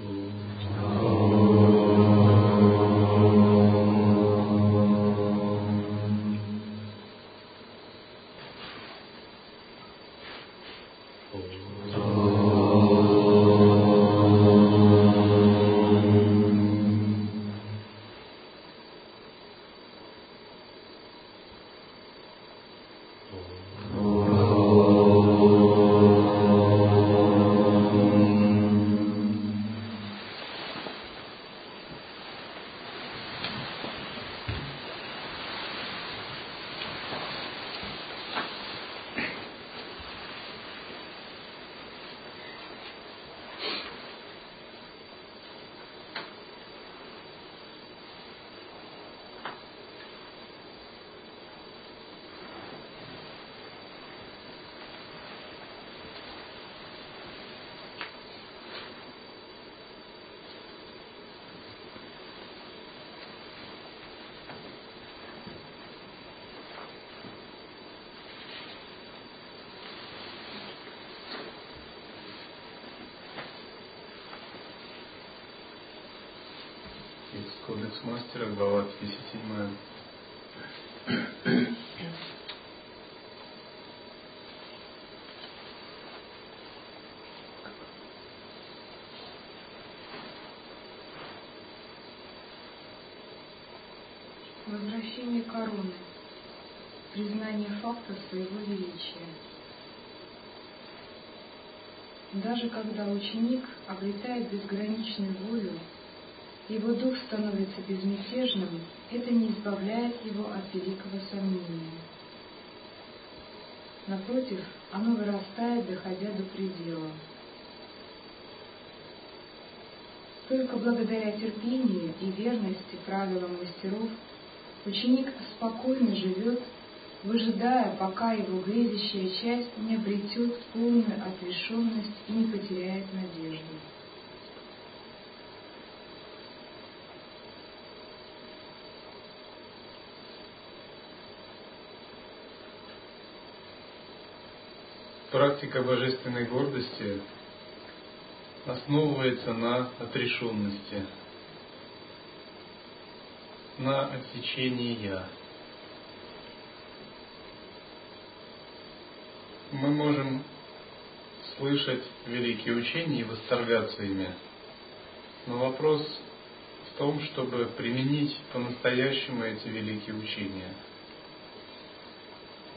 Om. Кодекс мастера, глава 37. Возвращение короны. Признание факта своего величия. Даже когда ученик обретает безграничную волю его дух становится безмятежным, это не избавляет его от великого сомнения. Напротив, оно вырастает, доходя до предела. Только благодаря терпению и верности правилам мастеров ученик спокойно живет, выжидая, пока его грезящая часть не обретет полную отрешенность и не потеряет надежду. Практика божественной гордости основывается на отрешенности, на отсечении «я». Мы можем слышать великие учения и восторгаться ими, но вопрос в том, чтобы применить по-настоящему эти великие учения –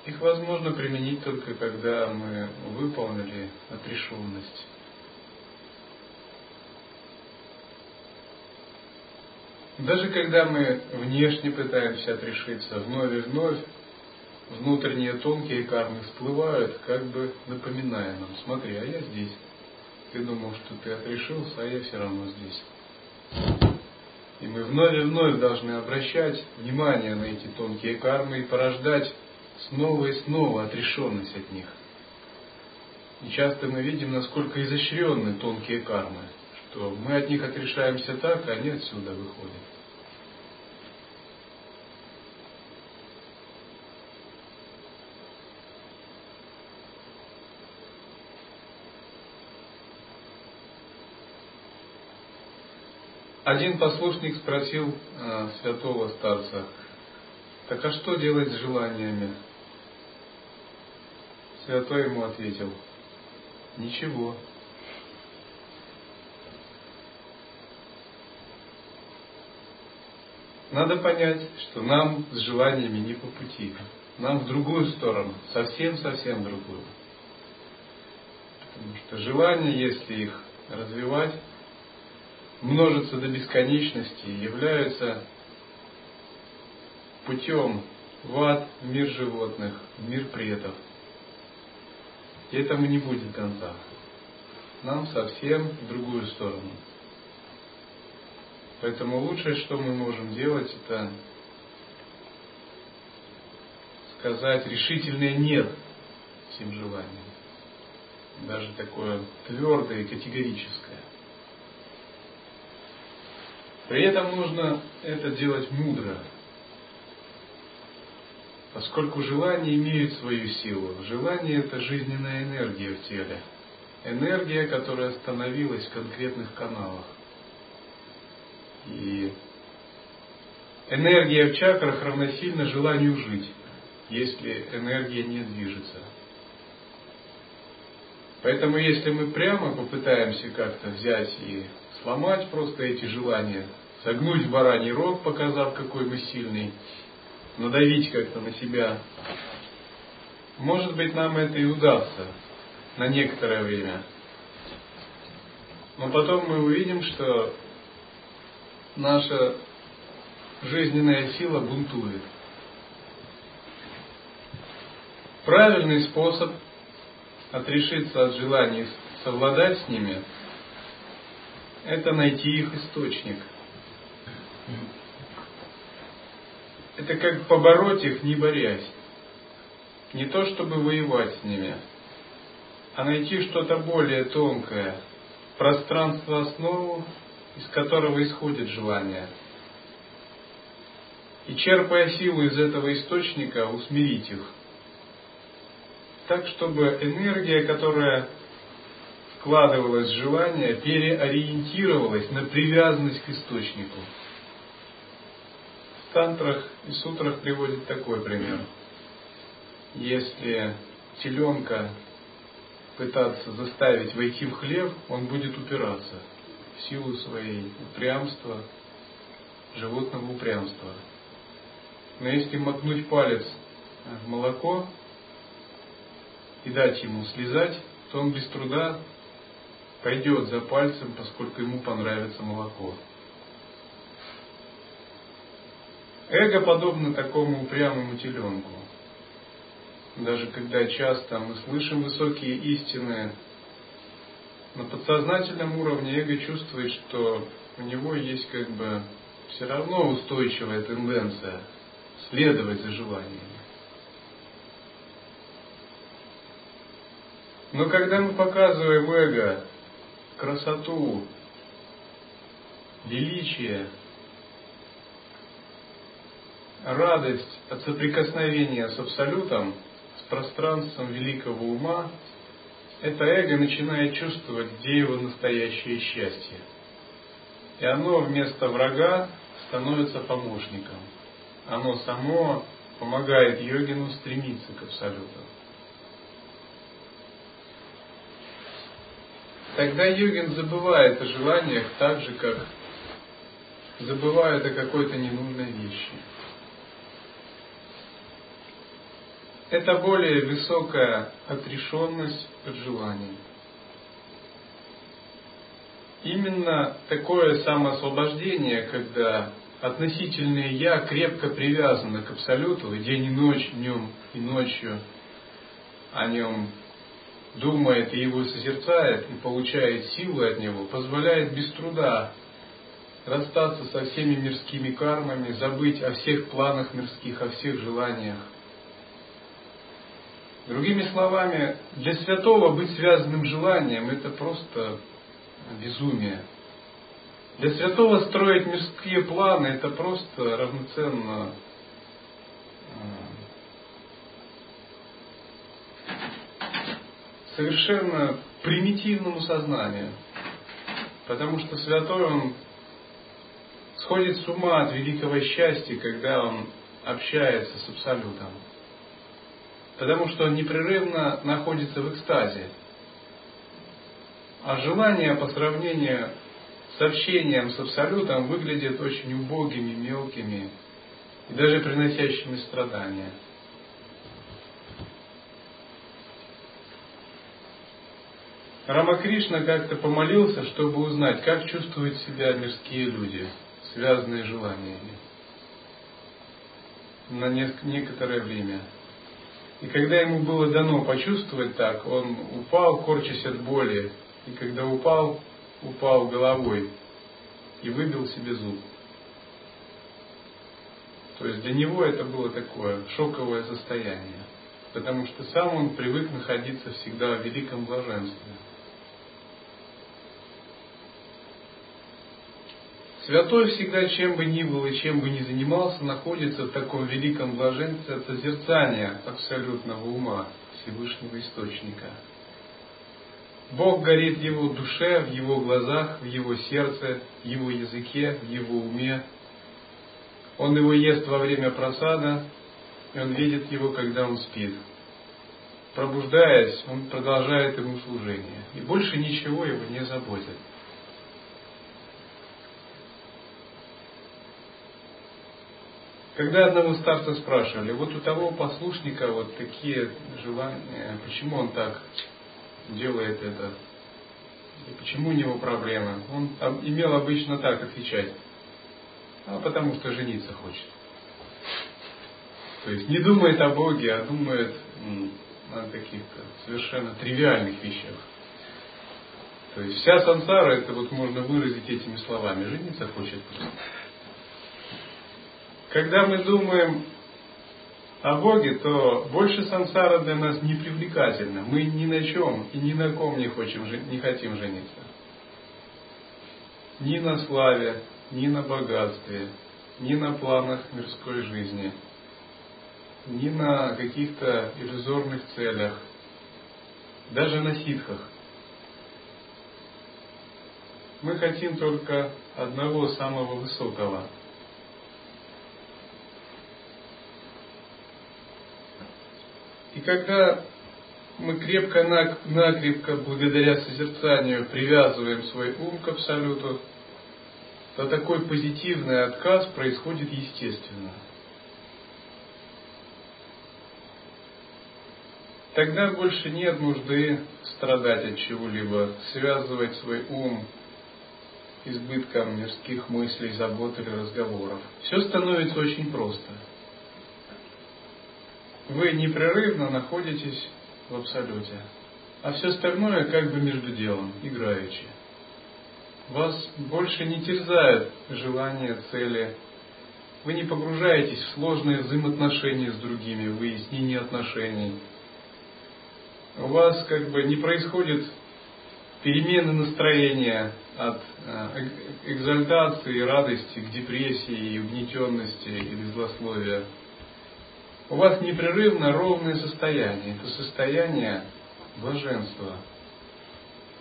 их возможно применить только когда мы выполнили отрешенность. Даже когда мы внешне пытаемся отрешиться, вновь и вновь внутренние тонкие кармы всплывают, как бы напоминая нам, смотри, а я здесь. Ты думал, что ты отрешился, а я все равно здесь. И мы вновь и вновь должны обращать внимание на эти тонкие кармы и порождать снова и снова отрешенность от них. И часто мы видим, насколько изощренны тонкие кармы, что мы от них отрешаемся так, а они отсюда выходят. Один послушник спросил э, святого старца, так а что делать с желаниями? Святой ему ответил, ничего. Надо понять, что нам с желаниями не по пути. Нам в другую сторону, совсем-совсем другую. Потому что желания, если их развивать, множатся до бесконечности и являются путем в ад, в мир животных, в мир предков – и этому не будет конца. Нам совсем в другую сторону. Поэтому лучшее, что мы можем делать, это сказать решительное «нет» всем желаниям. Даже такое твердое и категорическое. При этом нужно это делать мудро, Поскольку желания имеют свою силу. Желание – это жизненная энергия в теле. энергия, которая остановилась в конкретных каналах. И энергия в чакрах равносильно желанию жить, если энергия не движется. Поэтому если мы прямо попытаемся как-то взять и сломать просто эти желания, согнуть бараний рог, показав, какой мы сильный, надавить как-то на себя, может быть, нам это и удастся на некоторое время. Но потом мы увидим, что наша жизненная сила бунтует. Правильный способ отрешиться от желаний совладать с ними – это найти их источник. Это как побороть их, не борясь. Не то, чтобы воевать с ними, а найти что-то более тонкое, пространство основу, из которого исходит желание. И черпая силу из этого источника, усмирить их. Так, чтобы энергия, которая вкладывалась в желание, переориентировалась на привязанность к источнику. В тантрах и сутрах приводит такой пример. Если теленка пытаться заставить войти в хлев, он будет упираться в силу своей упрямства, животного упрямства. Но если макнуть палец в молоко и дать ему слезать, то он без труда пойдет за пальцем, поскольку ему понравится молоко. Эго подобно такому упрямому теленку. Даже когда часто мы слышим высокие истины, на подсознательном уровне эго чувствует, что у него есть как бы все равно устойчивая тенденция следовать за желаниями. Но когда мы показываем эго красоту, величие, радость от соприкосновения с Абсолютом, с пространством великого ума, это эго начинает чувствовать, где его настоящее счастье. И оно вместо врага становится помощником. Оно само помогает йогину стремиться к абсолюту. Тогда йогин забывает о желаниях так же, как забывает о какой-то ненужной вещи. Это более высокая отрешенность от желаний. Именно такое самоосвобождение, когда относительное «я» крепко привязано к Абсолюту, и день и ночь, днем и ночью о нем думает и его созерцает, и получает силы от него, позволяет без труда расстаться со всеми мирскими кармами, забыть о всех планах мирских, о всех желаниях. Другими словами, для святого быть связанным желанием – это просто безумие. Для святого строить мирские планы – это просто равноценно совершенно примитивному сознанию. Потому что святой он сходит с ума от великого счастья, когда он общается с Абсолютом. Потому что непрерывно находится в экстазе. А желания по сравнению с общением с Абсолютом выглядят очень убогими, мелкими и даже приносящими страдания. Рамакришна как-то помолился, чтобы узнать, как чувствуют себя мирские люди, связанные желаниями, на некоторое время. И когда ему было дано почувствовать так, он упал, корчась от боли, и когда упал, упал головой и выбил себе зуб. То есть для него это было такое шоковое состояние, потому что сам он привык находиться всегда в великом блаженстве. Святой всегда, чем бы ни был и чем бы ни занимался, находится в таком великом блаженстве от созерцания абсолютного ума Всевышнего Источника. Бог горит в его душе, в его глазах, в его сердце, в его языке, в его уме. Он его ест во время просада, и он видит его, когда он спит. Пробуждаясь, он продолжает ему служение. И больше ничего его не заботит. Когда одного старца спрашивали, вот у того послушника вот такие желания, почему он так делает это, и почему у него проблемы, он имел обычно так отвечать, а потому что жениться хочет. То есть не думает о Боге, а думает о каких-то совершенно тривиальных вещах. То есть вся сансара, это вот можно выразить этими словами, жениться хочет просто. Когда мы думаем о Боге, то больше сансара для нас не привлекательна. Мы ни на чем и ни на ком не, хотим, не хотим жениться. Ни на славе, ни на богатстве, ни на планах мирской жизни, ни на каких-то иллюзорных целях, даже на ситхах. Мы хотим только одного самого высокого – И когда мы крепко-накрепко, благодаря созерцанию, привязываем свой ум к Абсолюту, то такой позитивный отказ происходит естественно. Тогда больше нет нужды страдать от чего-либо, связывать свой ум избытком мирских мыслей, забот или разговоров. Все становится очень просто – вы непрерывно находитесь в абсолюте. А все остальное как бы между делом, играючи. Вас больше не терзают желания, цели. Вы не погружаетесь в сложные взаимоотношения с другими, выяснение отношений. У вас как бы не происходит перемены настроения от э, экзальтации и радости к депрессии и угнетенности или злословия у вас непрерывно ровное состояние. Это состояние блаженства,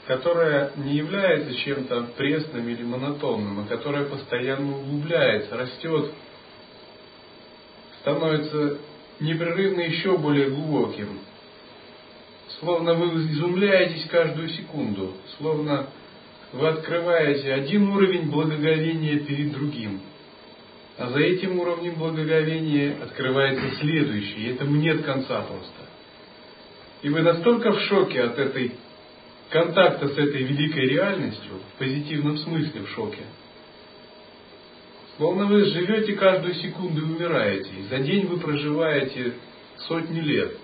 которое не является чем-то пресным или монотонным, а которое постоянно углубляется, растет, становится непрерывно еще более глубоким. Словно вы изумляетесь каждую секунду, словно вы открываете один уровень благоговения перед другим – а за этим уровнем благоговения открывается следующий, и этому нет конца просто. И вы настолько в шоке от этой контакта с этой великой реальностью, в позитивном смысле в шоке, словно вы живете каждую секунду и умираете. И за день вы проживаете сотни лет,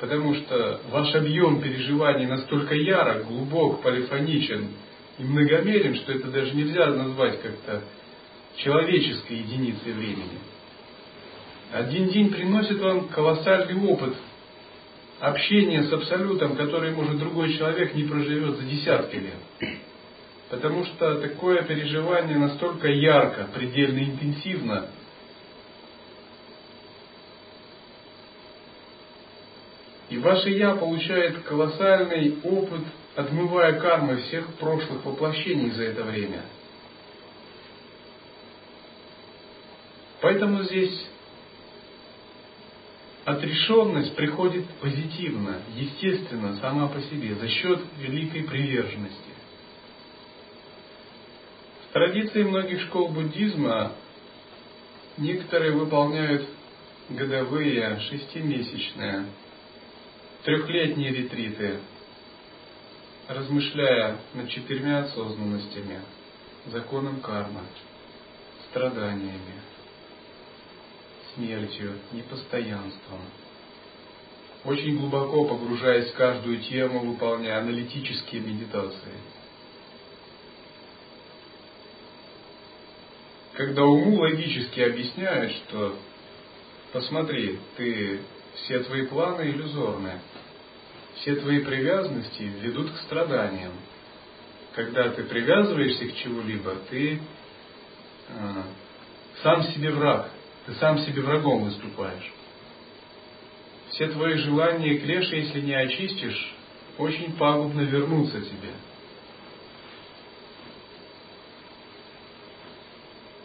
потому что ваш объем переживаний настолько ярок, глубок, полифоничен и многомерен, что это даже нельзя назвать как-то человеческой единицей времени. Один день приносит вам колоссальный опыт общения с Абсолютом, который, может, другой человек не проживет за десятки лет. Потому что такое переживание настолько ярко, предельно интенсивно, И ваше Я получает колоссальный опыт, отмывая кармы всех прошлых воплощений за это время – Поэтому здесь отрешенность приходит позитивно, естественно, сама по себе, за счет великой приверженности. В традиции многих школ буддизма некоторые выполняют годовые, шестимесячные, трехлетние ретриты, размышляя над четырьмя осознанностями, законом кармы, страданиями, смертью, непостоянством. Очень глубоко погружаясь в каждую тему, выполняя аналитические медитации. Когда уму логически объясняют, что посмотри, ты все твои планы иллюзорны, все твои привязанности ведут к страданиям. Когда ты привязываешься к чему-либо, ты э, сам себе враг, ты сам себе врагом выступаешь. Все твои желания и клеши, если не очистишь, очень пагубно вернуться тебе.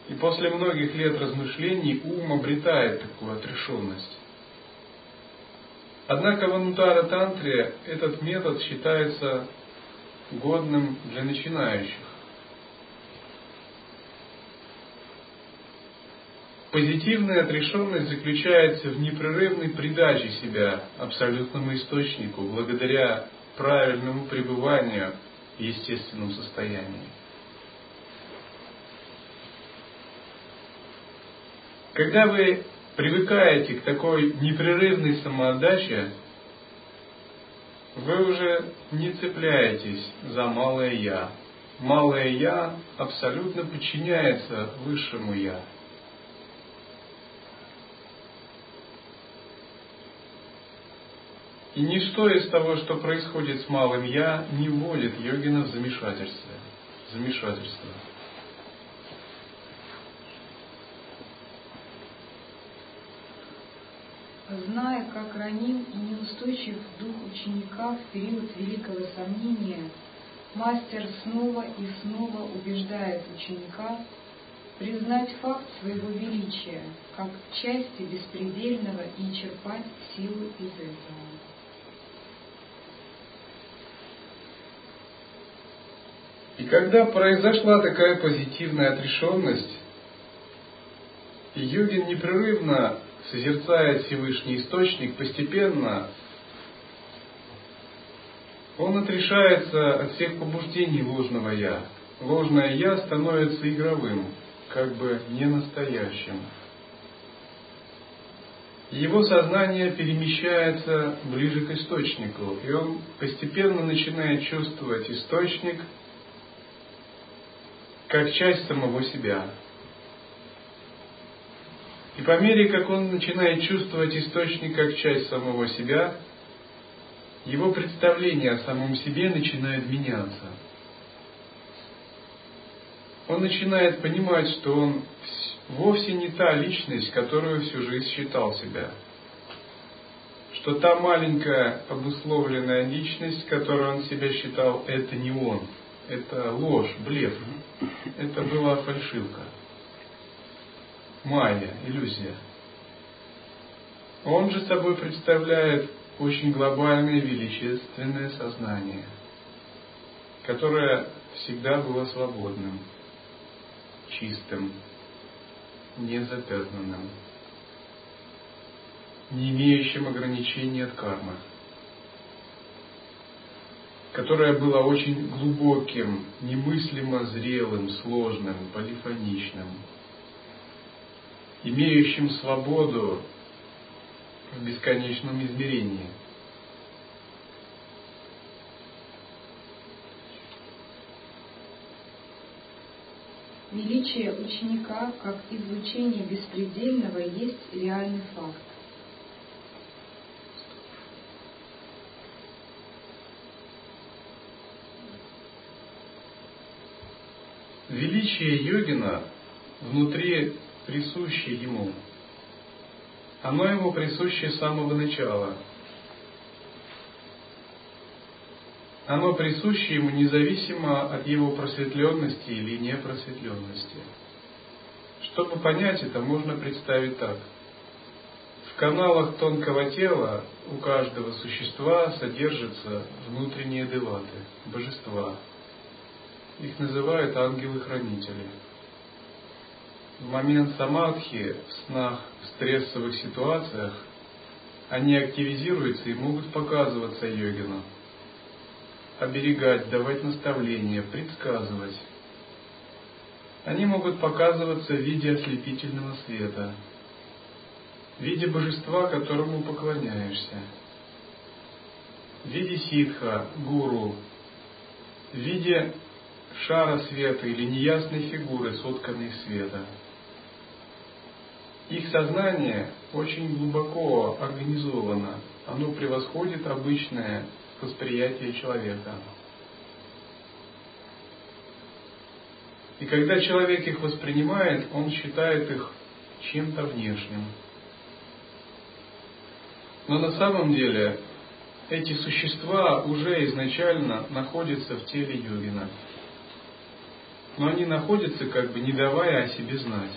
И после многих лет размышлений ум обретает такую отрешенность. Однако в Анутара Тантре этот метод считается годным для начинающих. Позитивная отрешенность заключается в непрерывной придаче себя абсолютному источнику благодаря правильному пребыванию в естественном состоянии. Когда вы привыкаете к такой непрерывной самоотдаче, вы уже не цепляетесь за малое «я». Малое «я» абсолютно подчиняется высшему «я». И ничто из того, что происходит с малым «я», не вводит йогина в замешательство. замешательство. Зная, как раним и неустойчив дух ученика в период великого сомнения, мастер снова и снова убеждает ученика признать факт своего величия как части беспредельного и черпать силу из этого. И когда произошла такая позитивная отрешенность, йогин непрерывно созерцая Всевышний Источник, постепенно он отрешается от всех побуждений ложного «я». Ложное «я» становится игровым, как бы не настоящим. Его сознание перемещается ближе к источнику, и он постепенно начинает чувствовать источник – как часть самого себя. И по мере, как он начинает чувствовать источник как часть самого себя, его представление о самом себе начинает меняться. Он начинает понимать, что он вовсе не та личность, которую всю жизнь считал себя. Что та маленькая обусловленная личность, которую он себя считал, это не он – это ложь, блеф. Это была фальшивка. Майя, иллюзия. Он же собой представляет очень глобальное величественное сознание, которое всегда было свободным, чистым, незапятнанным, не имеющим ограничений от кармы которое было очень глубоким, немыслимо зрелым, сложным, полифоничным, имеющим свободу в бесконечном измерении. Величие ученика как излучение беспредельного есть реальный факт. Величие йогина внутри присуще ему. Оно ему присуще с самого начала. Оно присуще ему независимо от его просветленности или непросветленности. Чтобы понять это, можно представить так. В каналах тонкого тела у каждого существа содержатся внутренние деваты, божества – их называют ангелы-хранители. В момент самадхи, в снах, в стрессовых ситуациях, они активизируются и могут показываться йогину. Оберегать, давать наставления, предсказывать. Они могут показываться в виде ослепительного света, в виде божества, которому поклоняешься, в виде ситха, гуру, в виде шара света или неясной фигуры, сотканной света. Их сознание очень глубоко организовано, оно превосходит обычное восприятие человека. И когда человек их воспринимает, он считает их чем-то внешним. Но на самом деле эти существа уже изначально находятся в теле йогина. Но они находятся, как бы не давая о себе знать.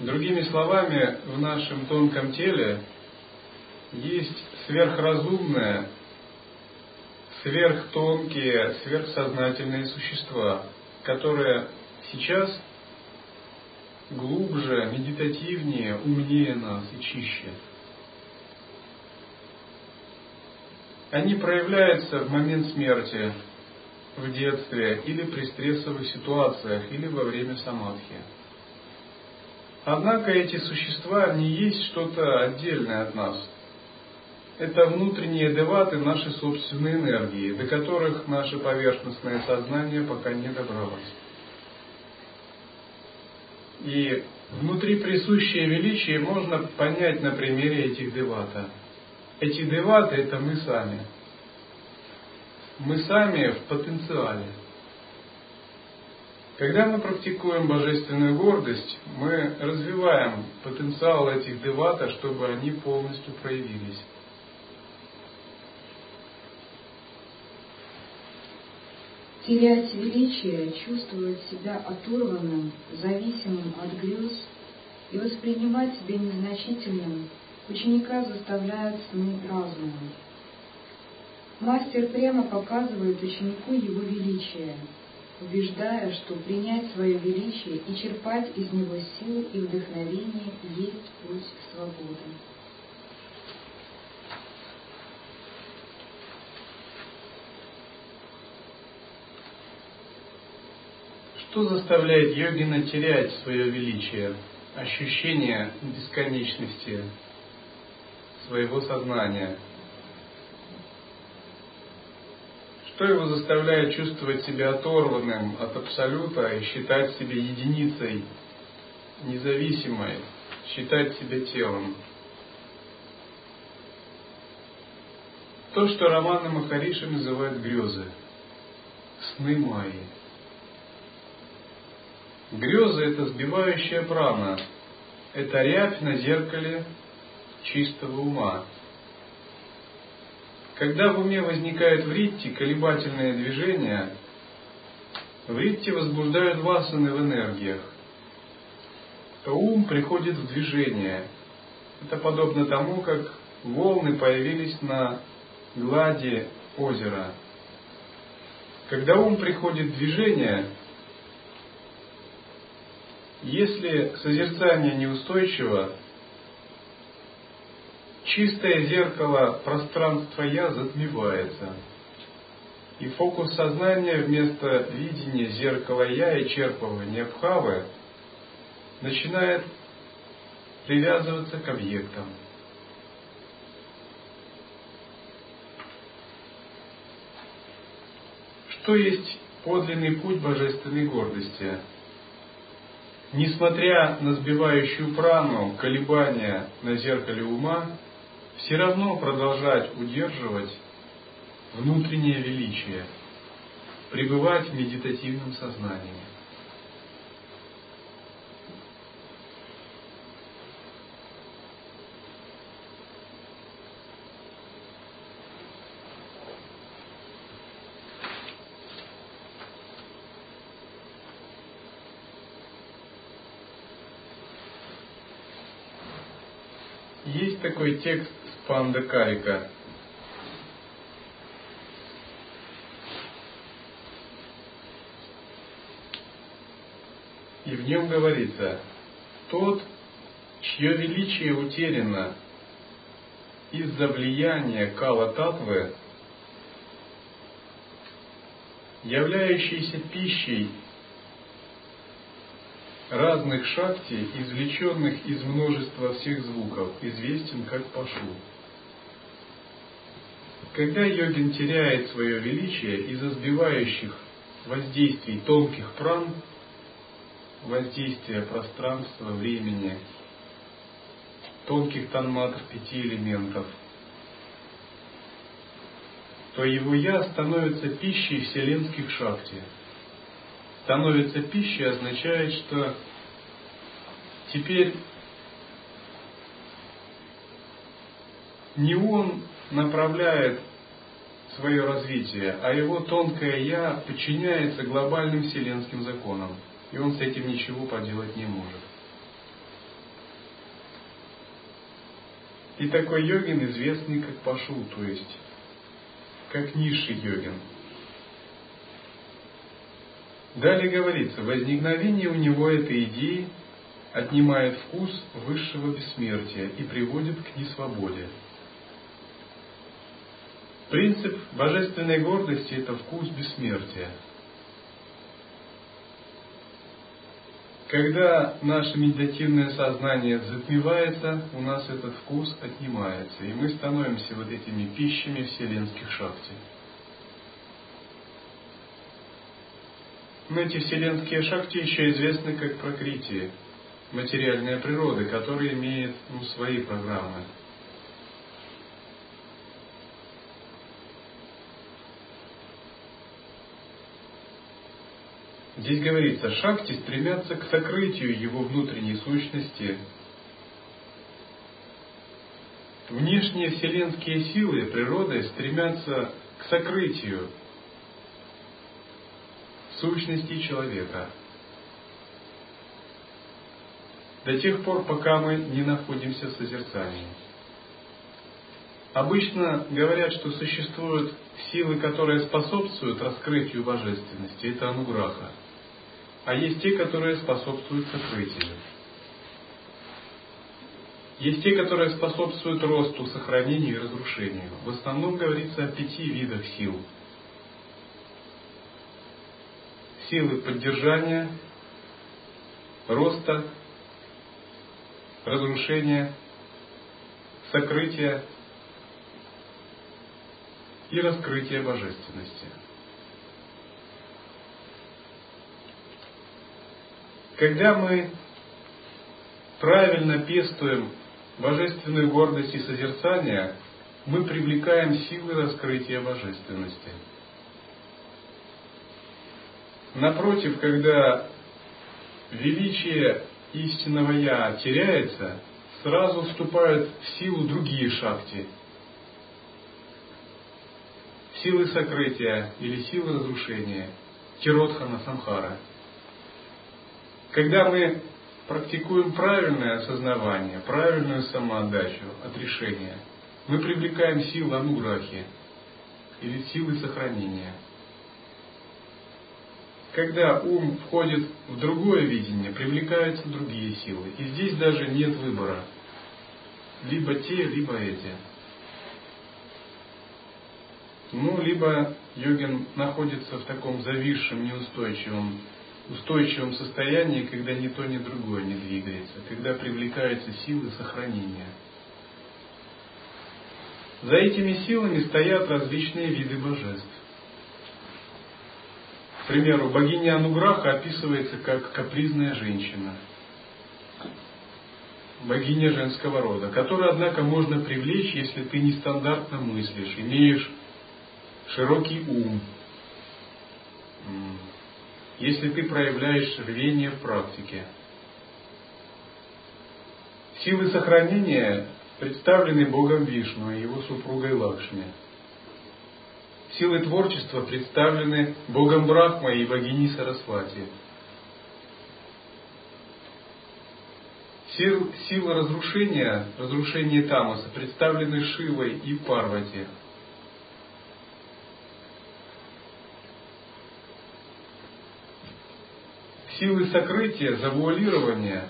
Другими словами, в нашем тонком теле есть сверхразумное, сверхтонкие, сверхсознательные существа, которые сейчас глубже, медитативнее, умнее нас и чище. Они проявляются в момент смерти, в детстве или при стрессовых ситуациях, или во время самадхи. Однако эти существа не есть что-то отдельное от нас. Это внутренние деваты нашей собственной энергии, до которых наше поверхностное сознание пока не добралось. И внутри присущее величие можно понять на примере этих девата. Эти деваты – это мы сами. Мы сами в потенциале. Когда мы практикуем божественную гордость, мы развиваем потенциал этих девата, чтобы они полностью проявились. терять величие, чувствовать себя оторванным, зависимым от грез и воспринимать себя незначительным, ученика заставляют сны разума. Мастер прямо показывает ученику его величие, убеждая, что принять свое величие и черпать из него силу и вдохновение есть путь свободы. Что заставляет йогина терять свое величие, ощущение бесконечности своего сознания? Что его заставляет чувствовать себя оторванным от абсолюта и считать себя единицей, независимой, считать себя телом? То, что Романа Махариши называют грезы, сны Майи – Грезы – это сбивающая прана, это рябь на зеркале чистого ума. Когда в уме возникает вритти, колебательное движение, вритти возбуждают васаны в энергиях, ум приходит в движение. Это подобно тому, как волны появились на глади озера. Когда ум приходит в движение – если созерцание неустойчиво, чистое зеркало пространства «я» затмевается, и фокус сознания вместо видения зеркала «я» и черпывания бхавы начинает привязываться к объектам. Что есть подлинный путь божественной гордости – несмотря на сбивающую прану, колебания на зеркале ума, все равно продолжать удерживать внутреннее величие, пребывать в медитативном сознании. Есть такой текст Спанда Карика. И в нем говорится, тот, чье величие утеряно из-за влияния Кала Татвы, являющийся пищей разных шакти, извлеченных из множества всех звуков, известен как пашу. Когда йогин теряет свое величие из-за сбивающих воздействий тонких пран, воздействия пространства, времени, тонких танматр пяти элементов, то его «я» становится пищей вселенских шакти – становится пищей, означает, что теперь не он направляет свое развитие, а его тонкое «я» подчиняется глобальным вселенским законам, и он с этим ничего поделать не может. И такой йогин известный как Пашу, то есть как низший йогин. Далее говорится, возникновение у него этой идеи отнимает вкус высшего бессмертия и приводит к несвободе. Принцип божественной гордости – это вкус бессмертия. Когда наше медитативное сознание затмевается, у нас этот вкус отнимается, и мы становимся вот этими пищами вселенских шахти. Но эти вселенские шахти еще известны как прокрытие, материальная природа, которая имеет ну, свои программы – Здесь говорится, шакти стремятся к сокрытию его внутренней сущности. Внешние вселенские силы природы стремятся к сокрытию сущности человека. До тех пор, пока мы не находимся в созерцании. Обычно говорят, что существуют силы, которые способствуют раскрытию божественности. Это ануграха а есть те, которые способствуют сокрытию. Есть те, которые способствуют росту, сохранению и разрушению. В основном говорится о пяти видах сил. Силы поддержания, роста, разрушения, сокрытия и раскрытия божественности. Когда мы правильно пестуем божественную гордость и созерцание, мы привлекаем силы раскрытия божественности. Напротив, когда величие истинного Я теряется, сразу вступают в силу другие шахти. Силы сокрытия или силы разрушения, Тиротхана Самхара – когда мы практикуем правильное осознавание, правильную самоотдачу от решения, мы привлекаем силы ануграхи или силы сохранения. Когда ум входит в другое видение, привлекаются другие силы. И здесь даже нет выбора. Либо те, либо эти. Ну, либо йогин находится в таком зависшем, неустойчивом устойчивом состоянии, когда ни то, ни другое не двигается, когда привлекаются силы сохранения. За этими силами стоят различные виды божеств. К примеру, богиня Ануграха описывается как капризная женщина, богиня женского рода, которую, однако, можно привлечь, если ты нестандартно мыслишь, имеешь широкий ум, если ты проявляешь рвение в практике. Силы сохранения представлены Богом Вишну и его супругой Лакшми. Силы творчества представлены Богом Брахма и богиней Сарасвати. Сил, силы разрушения, разрушения Тамаса представлены Шивой и Парвати – силы сокрытия, завуалирования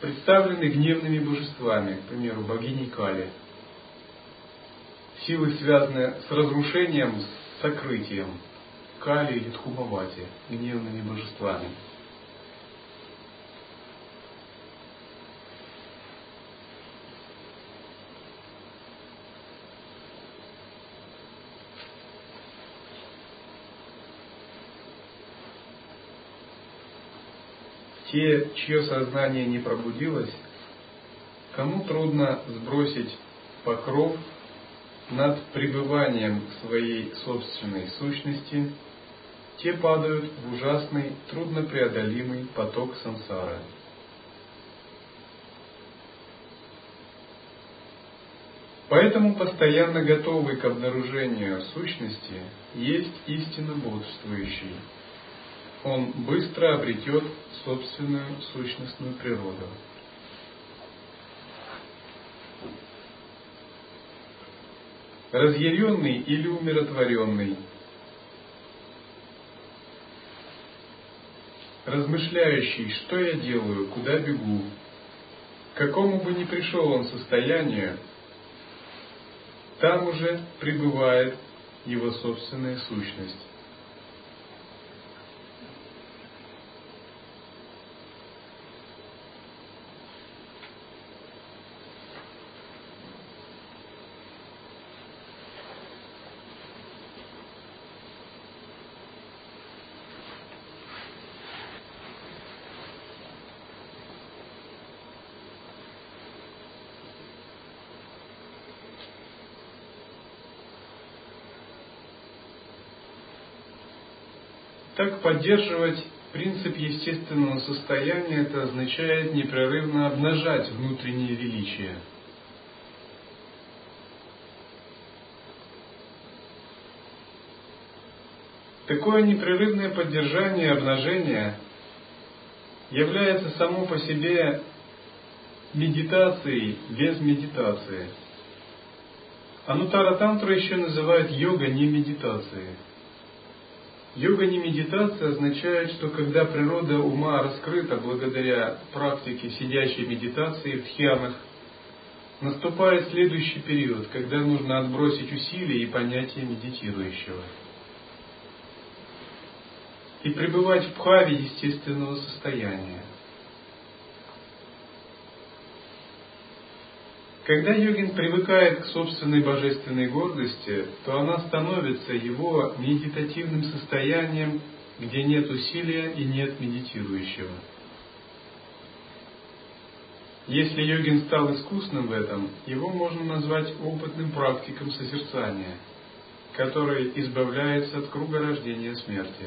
представлены гневными божествами, к примеру, богиней Кали. Силы, связанные с разрушением, с сокрытием, Кали или Тхумавати, гневными божествами. Те, чье сознание не пробудилось, кому трудно сбросить покров над пребыванием своей собственной сущности, те падают в ужасный, труднопреодолимый поток сансары. Поэтому постоянно готовый к обнаружению сущности есть истинно бодрствующий. Он быстро обретет собственную сущностную природу. Разъяренный или умиротворенный, размышляющий, что я делаю, куда бегу, к какому бы ни пришел он состоянию, там уже пребывает его собственная сущность. Так поддерживать принцип естественного состояния, это означает непрерывно обнажать внутреннее величие. Такое непрерывное поддержание обнажения является само по себе медитацией без медитации. Анутара Тантра еще называют йога не медитацией. Йога не медитация означает, что когда природа ума раскрыта благодаря практике сидящей медитации в тхьянах, наступает следующий период, когда нужно отбросить усилия и понятия медитирующего. И пребывать в пхаве естественного состояния. Когда йогин привыкает к собственной божественной гордости, то она становится его медитативным состоянием, где нет усилия и нет медитирующего. Если йогин стал искусным в этом, его можно назвать опытным практиком созерцания, который избавляется от круга рождения смерти.